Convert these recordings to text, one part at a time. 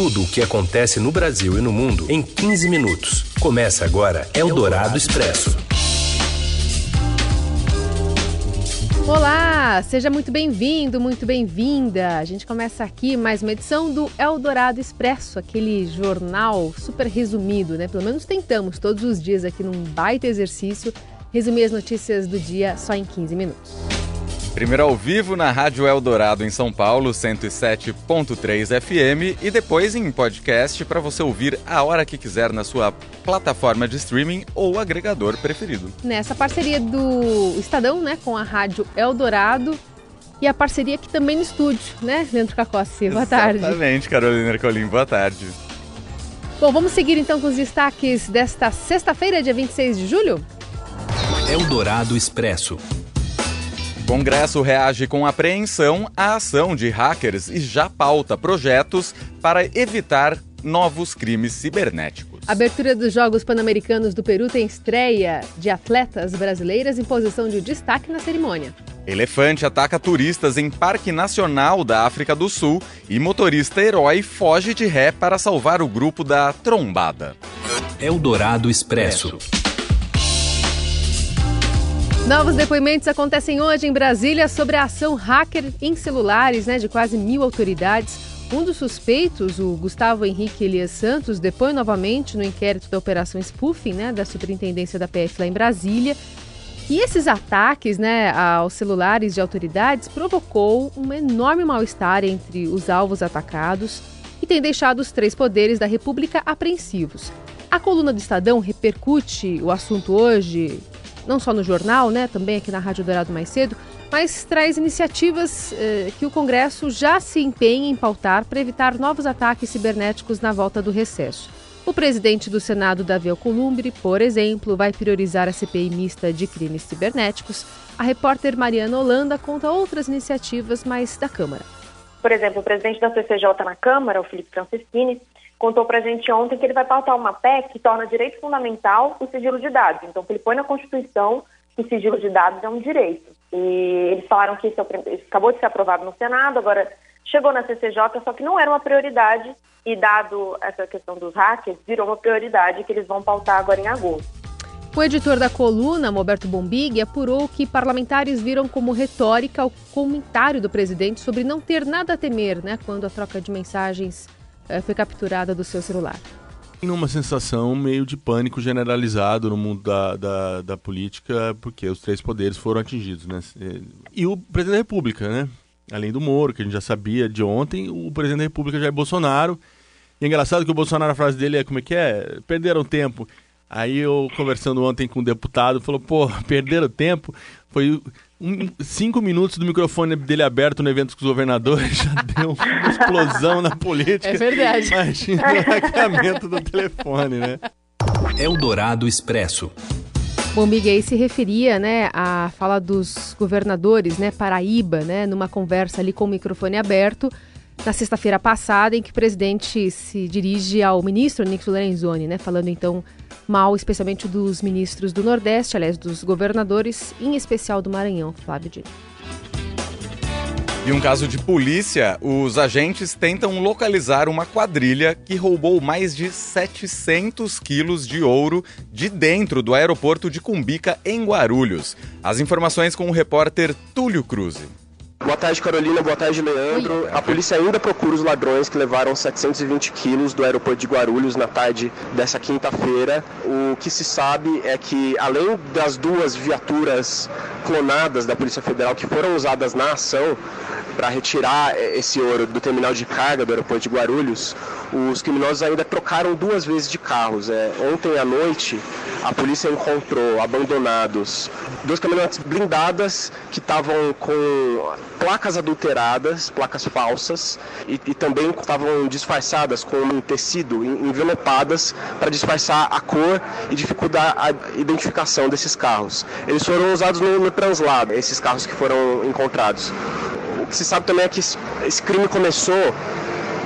tudo o que acontece no Brasil e no mundo em 15 minutos. Começa agora Eldorado Expresso. Olá, seja muito bem-vindo, muito bem-vinda. A gente começa aqui mais uma edição do Eldorado Expresso, aquele jornal super resumido, né? Pelo menos tentamos todos os dias aqui num baita exercício resumir as notícias do dia só em 15 minutos. Primeiro ao vivo na Rádio Eldorado em São Paulo, 107.3 FM e depois em podcast para você ouvir a hora que quiser na sua plataforma de streaming ou agregador preferido. Nessa parceria do Estadão, né, com a Rádio Eldorado e a parceria aqui também no estúdio, né, Leandro Cacossi? Boa tarde. Exatamente, Carolina Ercolim, boa tarde. Bom, vamos seguir então com os destaques desta sexta-feira, dia 26 de julho? Eldorado Expresso. Congresso reage com apreensão à ação de hackers e já pauta projetos para evitar novos crimes cibernéticos. A abertura dos Jogos Pan-Americanos do Peru tem estreia de atletas brasileiras em posição de destaque na cerimônia. Elefante ataca turistas em Parque Nacional da África do Sul e motorista herói foge de ré para salvar o grupo da trombada. Eldorado Expresso. Novos depoimentos acontecem hoje em Brasília sobre a ação hacker em celulares né, de quase mil autoridades. Um dos suspeitos, o Gustavo Henrique Elias Santos, depõe novamente no inquérito da Operação Spoofing né, da Superintendência da PF lá em Brasília. E esses ataques né, aos celulares de autoridades provocou um enorme mal-estar entre os alvos atacados e tem deixado os três poderes da República apreensivos. A coluna do Estadão repercute o assunto hoje não só no jornal, né, também aqui na Rádio Dourado mais cedo, mas traz iniciativas eh, que o Congresso já se empenha em pautar para evitar novos ataques cibernéticos na volta do recesso. O presidente do Senado, Davi Alcolumbre, por exemplo, vai priorizar a CPI mista de crimes cibernéticos. A repórter Mariana Holanda conta outras iniciativas mais da Câmara. Por exemplo, o presidente da CCJ na Câmara, o Felipe Francischini, contou para a gente ontem que ele vai pautar uma PEC que torna direito fundamental o sigilo de dados. Então, ele põe na Constituição que o sigilo de dados é um direito. E eles falaram que isso, é acabou de ser aprovado no Senado, agora chegou na CCJ, só que não era uma prioridade e, dado essa questão dos hackers, virou uma prioridade que eles vão pautar agora em agosto. O editor da coluna, Roberto Bombig, apurou que parlamentares viram como retórica o comentário do presidente sobre não ter nada a temer né, quando a troca de mensagens foi capturada do seu celular. Numa sensação meio de pânico generalizado no mundo da, da, da, política, porque os três poderes foram atingidos. Né? E o presidente da República, né? além do Moro, que a gente já sabia de ontem, o presidente da República já é Bolsonaro. E é engraçado que o Bolsonaro, a frase dele é como é que é? Perderam tempo. Aí eu, conversando ontem com um deputado, falou, pô, perderam tempo. Foi um, cinco minutos do microfone dele aberto no evento com os governadores, já deu uma explosão na política. É verdade. Imagina o hackeamento do telefone, né? Eldorado Expresso. Bom, Miguel se referia, né, à fala dos governadores, né, Paraíba, né, numa conversa ali com o microfone aberto, na sexta-feira passada, em que o presidente se dirige ao ministro Nixon Lorenzoni, né, falando então mal, especialmente dos ministros do Nordeste, aliás, dos governadores, em especial do Maranhão, Flávio Dino. Em um caso de polícia, os agentes tentam localizar uma quadrilha que roubou mais de 700 quilos de ouro de dentro do aeroporto de Cumbica, em Guarulhos. As informações com o repórter Túlio Cruz. Boa tarde, Carolina. Boa tarde, Leandro. A polícia ainda procura os ladrões que levaram 720 quilos do aeroporto de Guarulhos na tarde dessa quinta-feira. O que se sabe é que, além das duas viaturas clonadas da Polícia Federal que foram usadas na ação para retirar esse ouro do terminal de carga do aeroporto de Guarulhos, os criminosos ainda trocaram duas vezes de carros. É, ontem à noite, a polícia encontrou abandonados duas caminhonetes blindadas que estavam com placas adulteradas, placas falsas, e, e também estavam disfarçadas com um tecido, envelopadas, para disfarçar a cor e dificultar a identificação desses carros. Eles foram usados no, no translado, esses carros que foram encontrados. O que se sabe também é que esse crime começou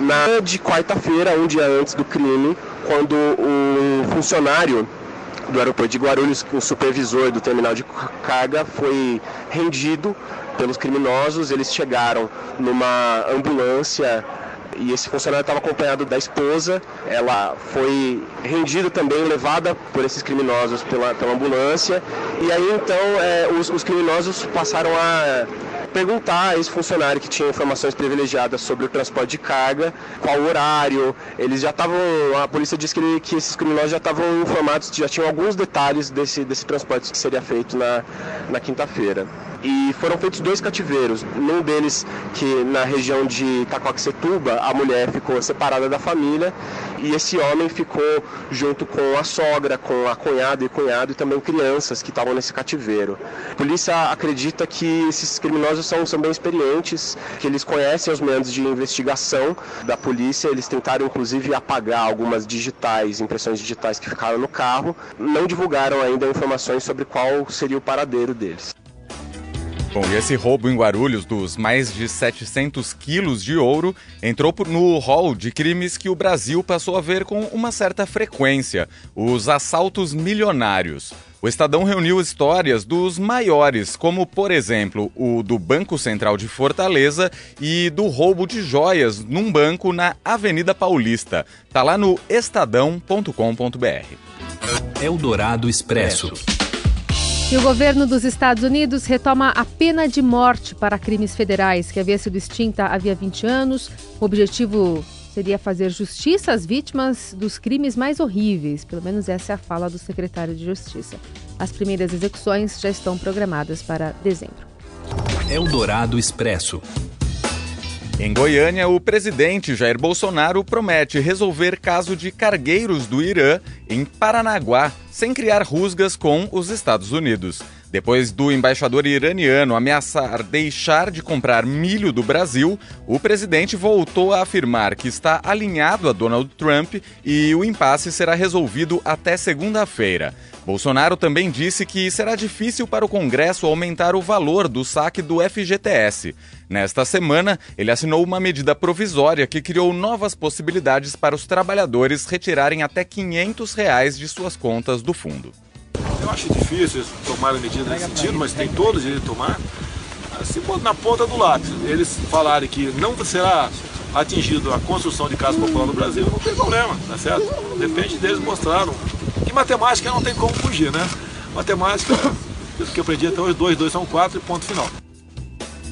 na de quarta-feira, um dia antes do crime, quando um funcionário do aeroporto de Guarulhos, o supervisor do terminal de carga, foi rendido pelos criminosos. Eles chegaram numa ambulância e esse funcionário estava acompanhado da esposa. Ela foi rendida também, levada por esses criminosos pela, pela ambulância. E aí então é, os, os criminosos passaram a perguntar a esse funcionário que tinha informações privilegiadas sobre o transporte de carga, qual horário. Eles já estavam, a polícia disse que, que esses criminosos já estavam informados, já tinham alguns detalhes desse, desse transporte que seria feito na, na quinta-feira e foram feitos dois cativeiros. Num deles, que na região de Taquaquecetuba, a mulher ficou separada da família e esse homem ficou junto com a sogra, com a cunhada e cunhado e também crianças que estavam nesse cativeiro. A polícia acredita que esses criminosos são, são bem experientes, que eles conhecem os meios de investigação da polícia, eles tentaram inclusive apagar algumas digitais, impressões digitais que ficaram no carro, não divulgaram ainda informações sobre qual seria o paradeiro deles. Bom, e esse roubo em Guarulhos dos mais de 700 quilos de ouro entrou no rol de crimes que o Brasil passou a ver com uma certa frequência: os assaltos milionários. O Estadão reuniu histórias dos maiores, como, por exemplo, o do Banco Central de Fortaleza e do roubo de joias num banco na Avenida Paulista. Tá lá no estadão.com.br. Eldorado Expresso. E o governo dos Estados Unidos retoma a pena de morte para crimes federais, que havia sido extinta havia 20 anos. O objetivo seria fazer justiça às vítimas dos crimes mais horríveis. Pelo menos essa é a fala do secretário de Justiça. As primeiras execuções já estão programadas para dezembro. Eldorado Expresso. Em Goiânia, o presidente Jair Bolsonaro promete resolver caso de cargueiros do Irã em Paranaguá, sem criar rusgas com os Estados Unidos. Depois do embaixador iraniano ameaçar deixar de comprar milho do Brasil, o presidente voltou a afirmar que está alinhado a Donald Trump e o impasse será resolvido até segunda-feira. Bolsonaro também disse que será difícil para o Congresso aumentar o valor do saque do FGTS. Nesta semana, ele assinou uma medida provisória que criou novas possibilidades para os trabalhadores retirarem até 500 reais de suas contas do fundo. Eu acho difícil tomar a medida nesse sentido, mas tem todo o direito de tomar. Se na ponta do lápis eles falarem que não será atingido a construção de casa popular no Brasil, não tem problema, tá certo? Depende deles mostraram. Que matemática não tem como fugir, né? Matemática, isso que eu aprendi até hoje, 2, 2 são 4 e ponto final.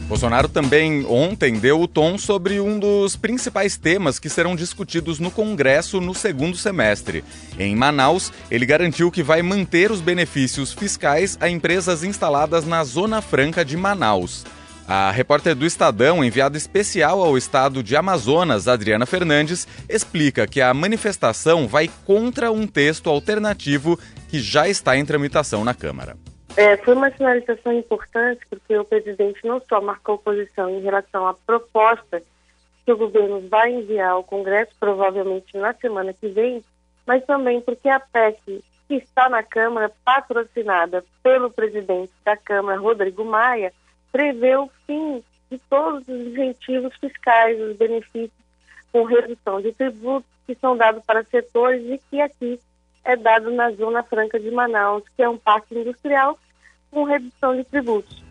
Bolsonaro também ontem deu o tom sobre um dos principais temas que serão discutidos no Congresso no segundo semestre. Em Manaus, ele garantiu que vai manter os benefícios fiscais a empresas instaladas na Zona Franca de Manaus. A repórter do Estadão, enviada especial ao estado de Amazonas, Adriana Fernandes, explica que a manifestação vai contra um texto alternativo que já está em tramitação na Câmara. É, foi uma sinalização importante porque o presidente não só marcou posição em relação à proposta que o governo vai enviar ao Congresso, provavelmente na semana que vem, mas também porque a PEC que está na Câmara, patrocinada pelo presidente da Câmara, Rodrigo Maia, prevê o fim de todos os incentivos fiscais, os benefícios com redução de tributos que são dados para setores e que aqui é dado na Zona Franca de Manaus, que é um parque industrial com redução de tributos.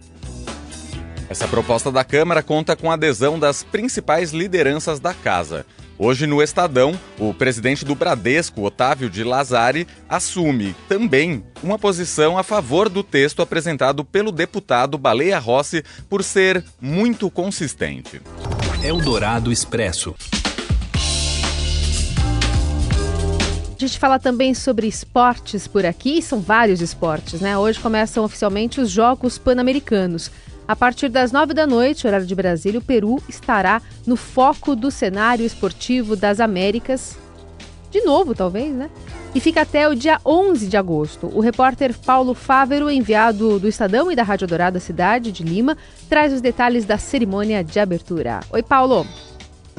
Essa proposta da Câmara conta com a adesão das principais lideranças da casa. Hoje, no Estadão, o presidente do Bradesco, Otávio de Lazari, assume também uma posição a favor do texto apresentado pelo deputado Baleia Rossi por ser muito consistente. Eldorado Expresso. A gente fala também sobre esportes por aqui, são vários esportes, né? Hoje começam oficialmente os Jogos Pan-Americanos. A partir das nove da noite, horário de Brasília, o Peru estará no foco do cenário esportivo das Américas. De novo, talvez, né? E fica até o dia 11 de agosto. O repórter Paulo Fávero, enviado do Estadão e da Rádio Dourada Cidade de Lima, traz os detalhes da cerimônia de abertura. Oi, Paulo.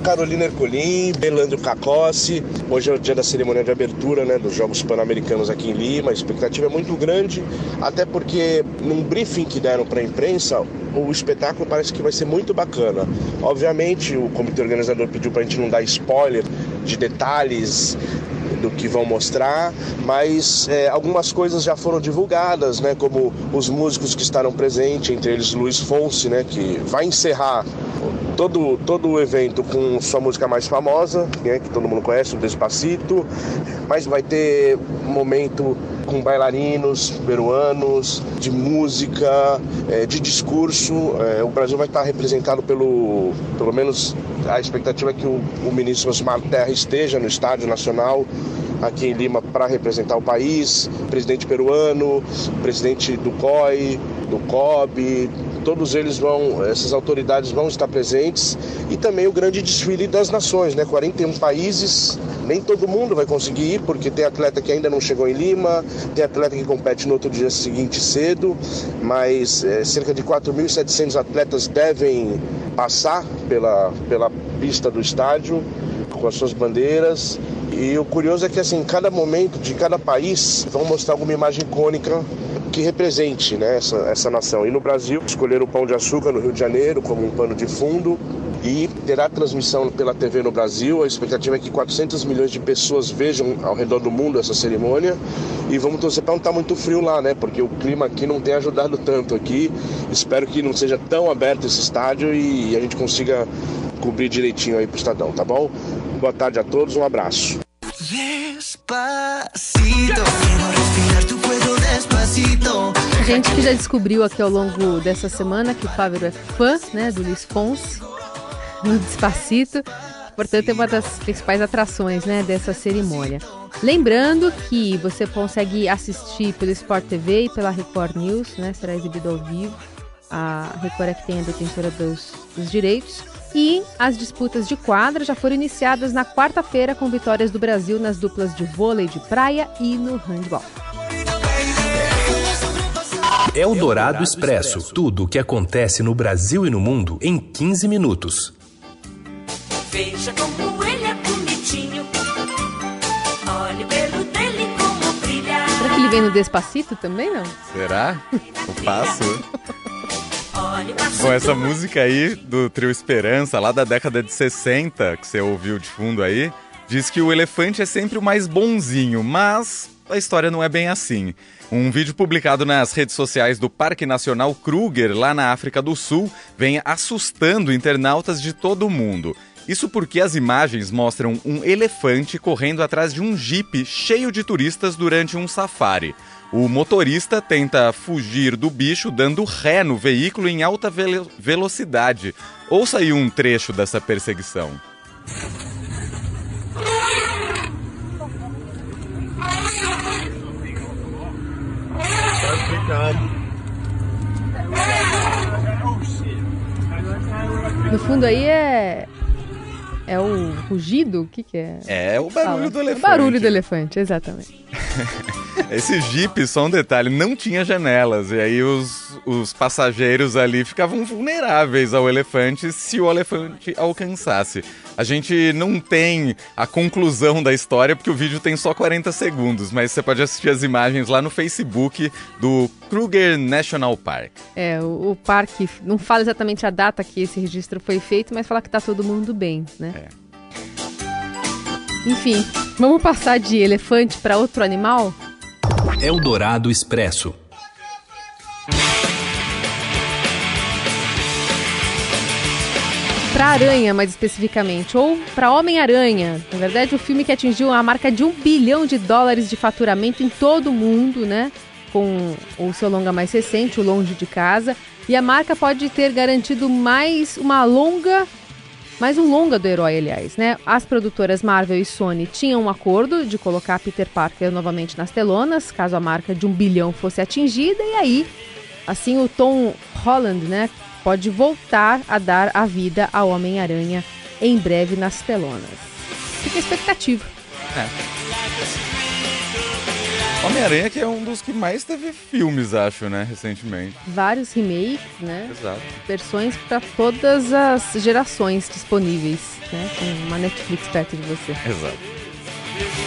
Carolina Ercolim, Belandro Cacossi. Hoje é o dia da cerimônia de abertura né, dos Jogos Pan-Americanos aqui em Lima. A expectativa é muito grande, até porque num briefing que deram para a imprensa, o espetáculo parece que vai ser muito bacana. Obviamente, o comitê organizador pediu para a gente não dar spoiler de detalhes do que vão mostrar, mas é, algumas coisas já foram divulgadas, né, como os músicos que estarão presentes, entre eles Luiz Fonse, né, que vai encerrar todo, todo o evento com sua música mais famosa, né, que todo mundo conhece, o Despacito, mas vai ter momento com bailarinos peruanos, de música, é, de discurso. É, o Brasil vai estar representado pelo, pelo menos a expectativa é que o, o ministro Osmar Terra esteja no Estádio Nacional aqui em Lima para representar o país, presidente peruano, presidente do COI, do COB, todos eles vão, essas autoridades vão estar presentes e também o grande desfile das nações, né? 41 países, nem todo mundo vai conseguir ir, porque tem atleta que ainda não chegou em Lima, tem atleta que compete no outro dia seguinte cedo, mas é, cerca de 4.700 atletas devem passar pela, pela pista do estádio com as suas bandeiras. E o curioso é que assim, cada momento de cada país vão mostrar alguma imagem icônica que represente né, essa, essa nação. E no Brasil, escolheram o Pão de Açúcar no Rio de Janeiro como um pano de fundo e terá transmissão pela TV no Brasil. A expectativa é que 400 milhões de pessoas vejam ao redor do mundo essa cerimônia e vamos torcer para não estar tá muito frio lá, né? Porque o clima aqui não tem ajudado tanto aqui. Espero que não seja tão aberto esse estádio e a gente consiga cobrir direitinho aí pro Estadão, tá bom? Boa tarde a todos, um abraço. Despacito, a gente que já descobriu aqui ao longo dessa semana que o Fávero é fã né, do Luiz Fonse, no Despacito. Portanto, é uma das principais atrações né, dessa cerimônia. Lembrando que você consegue assistir pelo Sport TV e pela Record News, né, será exibido ao vivo. A Record é que tem a detentora dos, dos direitos. E as disputas de quadra já foram iniciadas na quarta-feira com vitórias do Brasil nas duplas de vôlei de praia e no handball. Eldorado Expresso. Tudo o que acontece no Brasil e no mundo em 15 minutos. Veja como ele é bonitinho. Olhe pelo dele como brilha. Será que ele vem no Despacito também, não? Será? O passo? Bom, essa música aí do Trio Esperança, lá da década de 60, que você ouviu de fundo aí, diz que o elefante é sempre o mais bonzinho, mas a história não é bem assim. Um vídeo publicado nas redes sociais do Parque Nacional Kruger, lá na África do Sul, vem assustando internautas de todo o mundo. Isso porque as imagens mostram um elefante correndo atrás de um jipe cheio de turistas durante um safari. O motorista tenta fugir do bicho dando ré no veículo em alta ve velocidade. Ouça aí um trecho dessa perseguição. No fundo aí é. É o rugido? O que, que é? É o barulho Fala. do elefante. O barulho do elefante, exatamente. Esse Jeep, só um detalhe, não tinha janelas. E aí os, os passageiros ali ficavam vulneráveis ao elefante se o elefante alcançasse. A gente não tem a conclusão da história porque o vídeo tem só 40 segundos, mas você pode assistir as imagens lá no Facebook do Kruger National Park. É, o, o parque não fala exatamente a data que esse registro foi feito, mas fala que tá todo mundo bem, né? É. Enfim, vamos passar de elefante para outro animal? Eldorado Expresso. Para aranha, mais especificamente, ou para Homem-Aranha. Na verdade, o filme que atingiu a marca de um bilhão de dólares de faturamento em todo o mundo, né? Com o seu longa mais recente, o Longe de Casa. E a marca pode ter garantido mais uma longa mais um longa do herói, aliás, né? As produtoras Marvel e Sony tinham um acordo de colocar Peter Parker novamente nas telonas, caso a marca de um bilhão fosse atingida, e aí, assim, o Tom Holland, né, pode voltar a dar a vida ao Homem-Aranha em breve nas telonas. Fica a expectativa. É. Homem-Aranha que é um dos que mais teve filmes, acho, né, recentemente. Vários remakes, né? Exato. Versões para todas as gerações disponíveis, né? Com uma Netflix perto de você. Exato.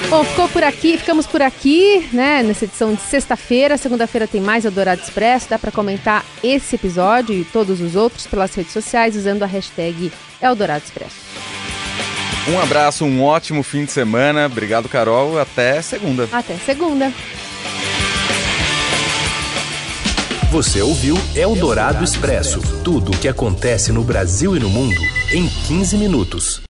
Bom, ficou por aqui, ficamos por aqui, né, nessa edição de sexta-feira. Segunda-feira tem mais Eldorado Expresso. Dá para comentar esse episódio e todos os outros pelas redes sociais usando a hashtag Eldorado Expresso. Um abraço, um ótimo fim de semana. Obrigado, Carol. Até segunda. Até segunda. Você ouviu Eldorado Expresso tudo o que acontece no Brasil e no mundo em 15 minutos.